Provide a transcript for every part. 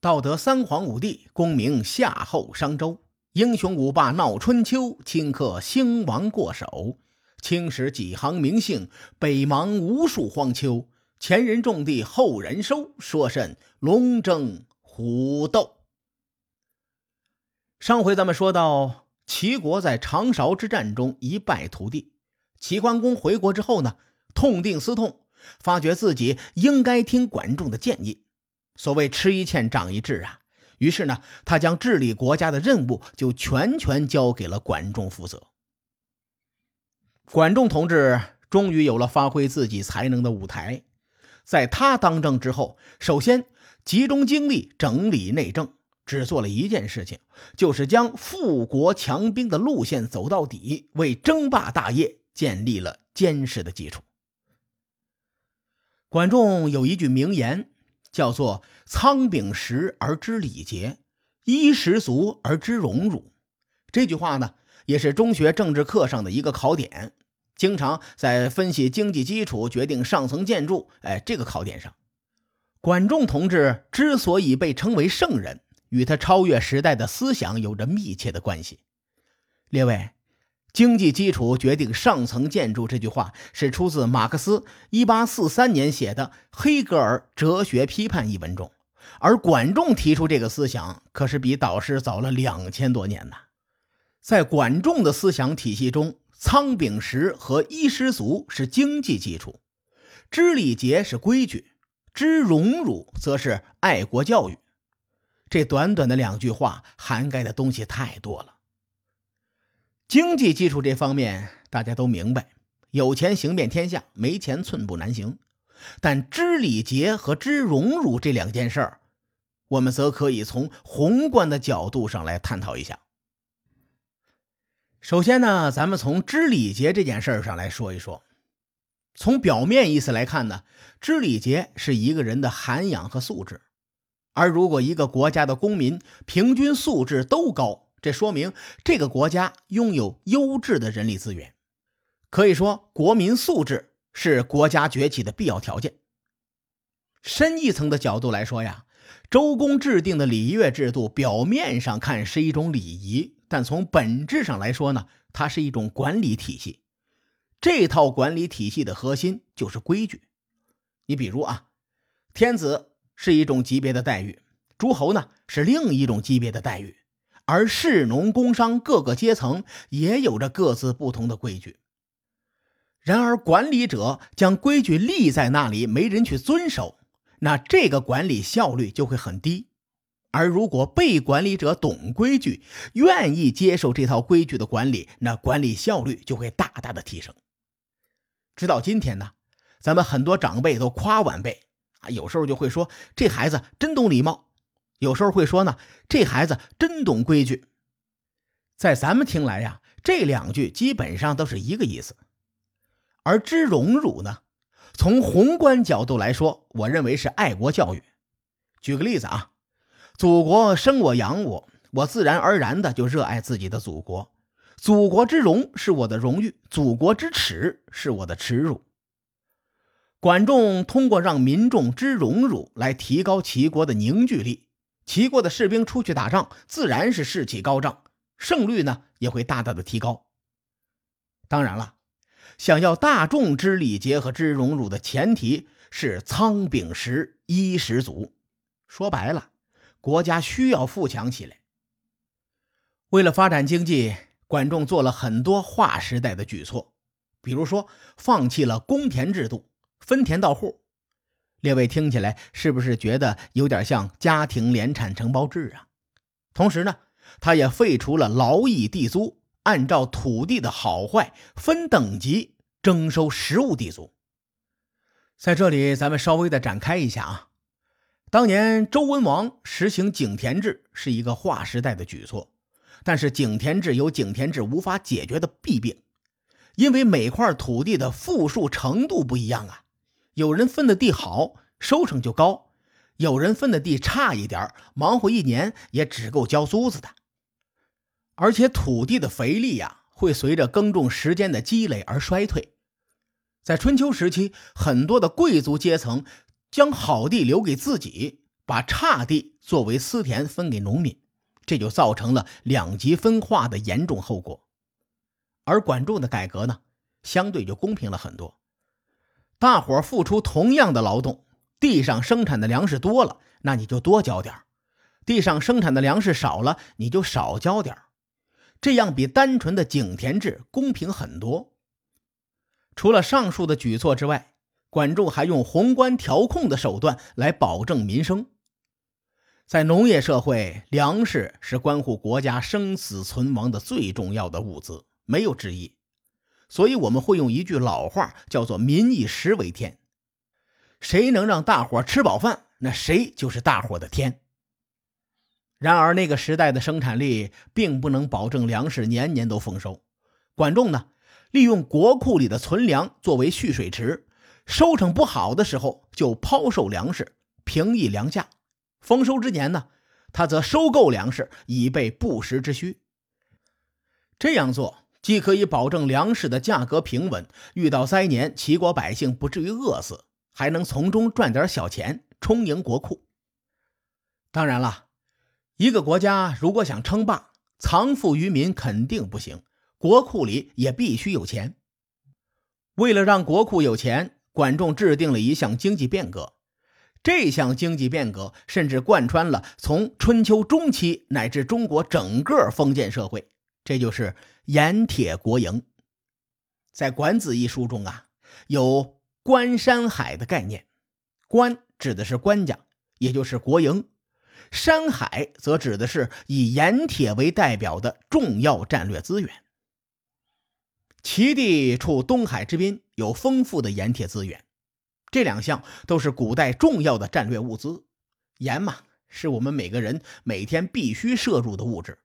道德三皇五帝，功名夏后商周，英雄五霸闹春秋，顷刻兴亡过手。青史几行名姓，北邙无数荒丘。前人种地，后人收，说甚龙争虎斗？上回咱们说到，齐国在长勺之战中一败涂地。齐桓公回国之后呢，痛定思痛，发觉自己应该听管仲的建议。所谓吃一堑长一智啊，于是呢，他将治理国家的任务就全权交给了管仲负责。管仲同志终于有了发挥自己才能的舞台，在他当政之后，首先集中精力整理内政，只做了一件事情，就是将富国强兵的路线走到底，为争霸大业建立了坚实的基础。管仲有一句名言。叫做“仓廪实而知礼节，衣食足而知荣辱”。这句话呢，也是中学政治课上的一个考点，经常在分析经济基础决定上层建筑。哎，这个考点上，管仲同志之所以被称为圣人，与他超越时代的思想有着密切的关系。列位。经济基础决定上层建筑这句话是出自马克思1843年写的《黑格尔哲学批判》一文中，而管仲提出这个思想可是比导师早了两千多年呢。在管仲的思想体系中，仓廪实和衣食足是经济基础，知礼节是规矩，知荣辱则是爱国教育。这短短的两句话涵盖的东西太多了。经济基础这方面，大家都明白，有钱行遍天下，没钱寸步难行。但知礼节和知荣辱这两件事儿，我们则可以从宏观的角度上来探讨一下。首先呢，咱们从知礼节这件事儿上来说一说。从表面意思来看呢，知礼节是一个人的涵养和素质，而如果一个国家的公民平均素质都高，这说明这个国家拥有优质的人力资源，可以说国民素质是国家崛起的必要条件。深一层的角度来说呀，周公制定的礼乐制度，表面上看是一种礼仪，但从本质上来说呢，它是一种管理体系。这套管理体系的核心就是规矩。你比如啊，天子是一种级别的待遇，诸侯呢是另一种级别的待遇。而士农工商各个阶层也有着各自不同的规矩。然而，管理者将规矩立在那里，没人去遵守，那这个管理效率就会很低。而如果被管理者懂规矩，愿意接受这套规矩的管理，那管理效率就会大大的提升。直到今天呢，咱们很多长辈都夸晚辈啊，有时候就会说这孩子真懂礼貌。有时候会说呢，这孩子真懂规矩。在咱们听来呀，这两句基本上都是一个意思。而知荣辱呢，从宏观角度来说，我认为是爱国教育。举个例子啊，祖国生我养我，我自然而然的就热爱自己的祖国。祖国之荣是我的荣誉，祖国之耻是我的耻辱。管仲通过让民众知荣辱来提高齐国的凝聚力。齐国的士兵出去打仗，自然是士气高涨，胜率呢也会大大的提高。当然了，想要大众知礼节和知荣辱的前提是仓廪实，衣食足。说白了，国家需要富强起来。为了发展经济，管仲做了很多划时代的举措，比如说放弃了公田制度，分田到户。列位听起来是不是觉得有点像家庭联产承包制啊？同时呢，他也废除了劳役地租，按照土地的好坏分等级征收实物地租。在这里，咱们稍微的展开一下啊。当年周文王实行井田制是一个划时代的举措，但是井田制有井田制无法解决的弊病，因为每块土地的富庶程度不一样啊。有人分的地好，收成就高；有人分的地差一点，忙活一年也只够交租子的。而且土地的肥力呀，会随着耕种时间的积累而衰退。在春秋时期，很多的贵族阶层将好地留给自己，把差地作为私田分给农民，这就造成了两极分化的严重后果。而管仲的改革呢，相对就公平了很多。大伙付出同样的劳动，地上生产的粮食多了，那你就多交点地上生产的粮食少了，你就少交点这样比单纯的井田制公平很多。除了上述的举措之外，管仲还用宏观调控的手段来保证民生。在农业社会，粮食是关乎国家生死存亡的最重要的物资，没有之一。所以我们会用一句老话，叫做“民以食为天”。谁能让大伙吃饱饭，那谁就是大伙的天。然而，那个时代的生产力并不能保证粮食年年都丰收。管仲呢，利用国库里的存粮作为蓄水池，收成不好的时候就抛售粮食，平抑粮价；丰收之年呢，他则收购粮食以备不时之需。这样做既可以保证粮食的价格平稳，遇到灾年齐国百姓不至于饿死，还能从中赚点小钱充盈国库。当然了。一个国家如果想称霸，藏富于民肯定不行，国库里也必须有钱。为了让国库有钱，管仲制定了一项经济变革。这项经济变革甚至贯穿了从春秋中期乃至中国整个封建社会，这就是盐铁国营。在《管子》一书中啊，有“关山海”的概念，“关”指的是官家，也就是国营。山海则指的是以盐铁为代表的重要战略资源。齐地处东海之滨，有丰富的盐铁资源，这两项都是古代重要的战略物资。盐嘛，是我们每个人每天必须摄入的物质，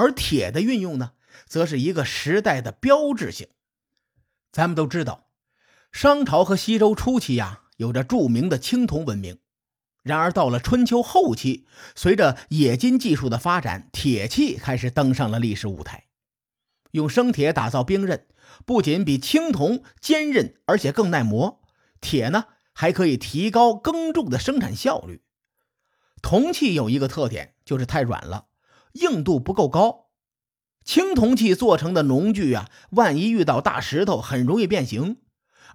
而铁的运用呢，则是一个时代的标志性。咱们都知道，商朝和西周初期呀，有着著名的青铜文明。然而，到了春秋后期，随着冶金技术的发展，铁器开始登上了历史舞台。用生铁打造兵刃，不仅比青铜坚韧，而且更耐磨。铁呢，还可以提高耕种的生产效率。铜器有一个特点，就是太软了，硬度不够高。青铜器做成的农具啊，万一遇到大石头，很容易变形。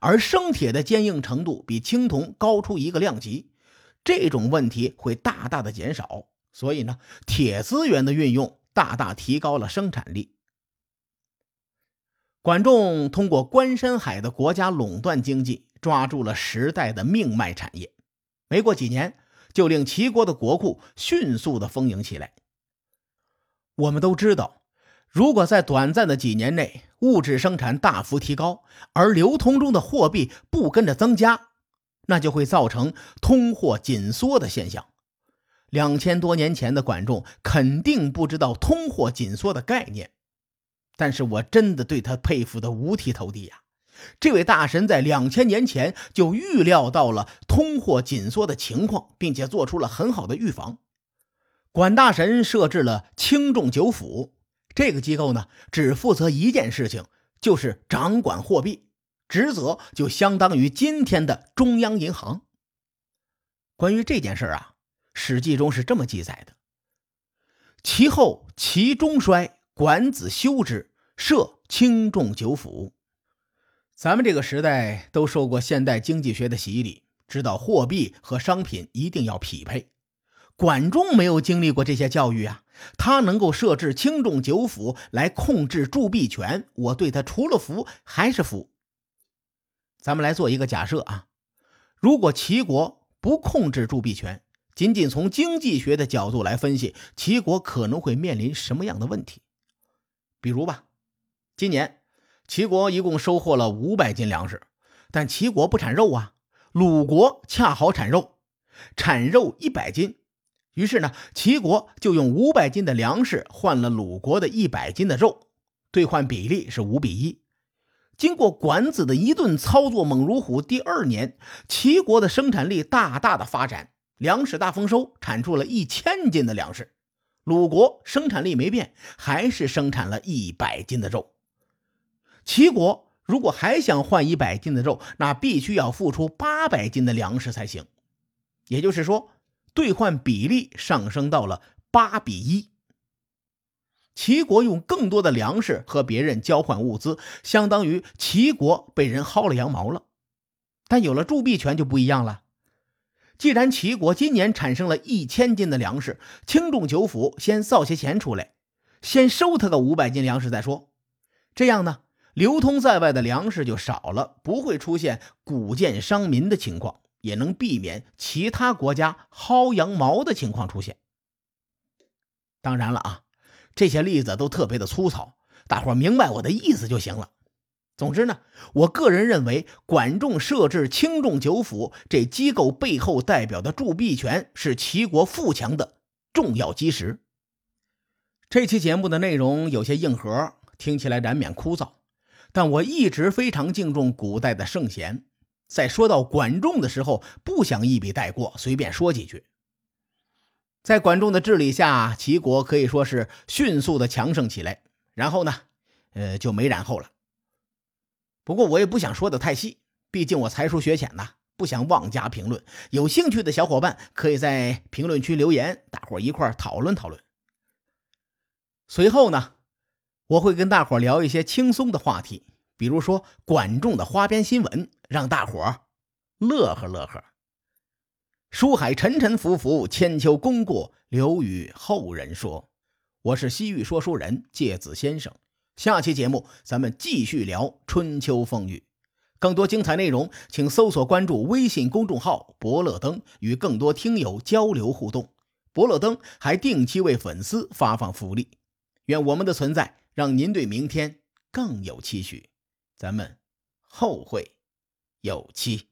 而生铁的坚硬程度比青铜高出一个量级。这种问题会大大的减少，所以呢，铁资源的运用大大提高了生产力。管仲通过关山海的国家垄断经济，抓住了时代的命脉产业，没过几年，就令齐国的国库迅速的丰盈起来。我们都知道，如果在短暂的几年内，物质生产大幅提高，而流通中的货币不跟着增加。那就会造成通货紧缩的现象。两千多年前的管仲肯定不知道通货紧缩的概念，但是我真的对他佩服的五体投地呀！这位大神在两千年前就预料到了通货紧缩的情况，并且做出了很好的预防。管大神设置了轻重九府这个机构呢，只负责一件事情，就是掌管货币。职责就相当于今天的中央银行。关于这件事啊，《史记》中是这么记载的：“其后其中衰，管子修之，设轻重九府。”咱们这个时代都受过现代经济学的洗礼，知道货币和商品一定要匹配。管仲没有经历过这些教育啊，他能够设置轻重九府来控制铸币权，我对他除了服还是服。咱们来做一个假设啊，如果齐国不控制铸币权，仅仅从经济学的角度来分析，齐国可能会面临什么样的问题？比如吧，今年齐国一共收获了五百斤粮食，但齐国不产肉啊，鲁国恰好产肉，产肉一百斤，于是呢，齐国就用五百斤的粮食换了鲁国的一百斤的肉，兑换比例是五比一。经过管子的一顿操作猛如虎，第二年齐国的生产力大大的发展，粮食大丰收，产出了一千斤的粮食。鲁国生产力没变，还是生产了一百斤的肉。齐国如果还想换一百斤的肉，那必须要付出八百斤的粮食才行。也就是说，兑换比例上升到了八比一。齐国用更多的粮食和别人交换物资，相当于齐国被人薅了羊毛了。但有了铸币权就不一样了。既然齐国今年产生了一千斤的粮食，轻重九府先造些钱出来，先收他个五百斤粮食再说。这样呢，流通在外的粮食就少了，不会出现谷贱伤民的情况，也能避免其他国家薅羊毛的情况出现。当然了啊。这些例子都特别的粗糙，大伙明白我的意思就行了。总之呢，我个人认为，管仲设置轻重九府这机构背后代表的铸币权是齐国富强的重要基石。这期节目的内容有些硬核，听起来难免枯燥，但我一直非常敬重古代的圣贤，在说到管仲的时候，不想一笔带过，随便说几句。在管仲的治理下，齐国可以说是迅速的强盛起来。然后呢，呃，就没然后了。不过我也不想说的太细，毕竟我才疏学浅呐，不想妄加评论。有兴趣的小伙伴可以在评论区留言，大伙一块讨论讨论。随后呢，我会跟大伙聊一些轻松的话题，比如说管仲的花边新闻，让大伙乐呵乐呵。书海沉沉浮浮，千秋功过留与后人说。我是西域说书人介子先生。下期节目咱们继续聊春秋风雨。更多精彩内容，请搜索关注微信公众号“伯乐灯”，与更多听友交流互动。伯乐灯还定期为粉丝发放福利。愿我们的存在让您对明天更有期许。咱们后会有期。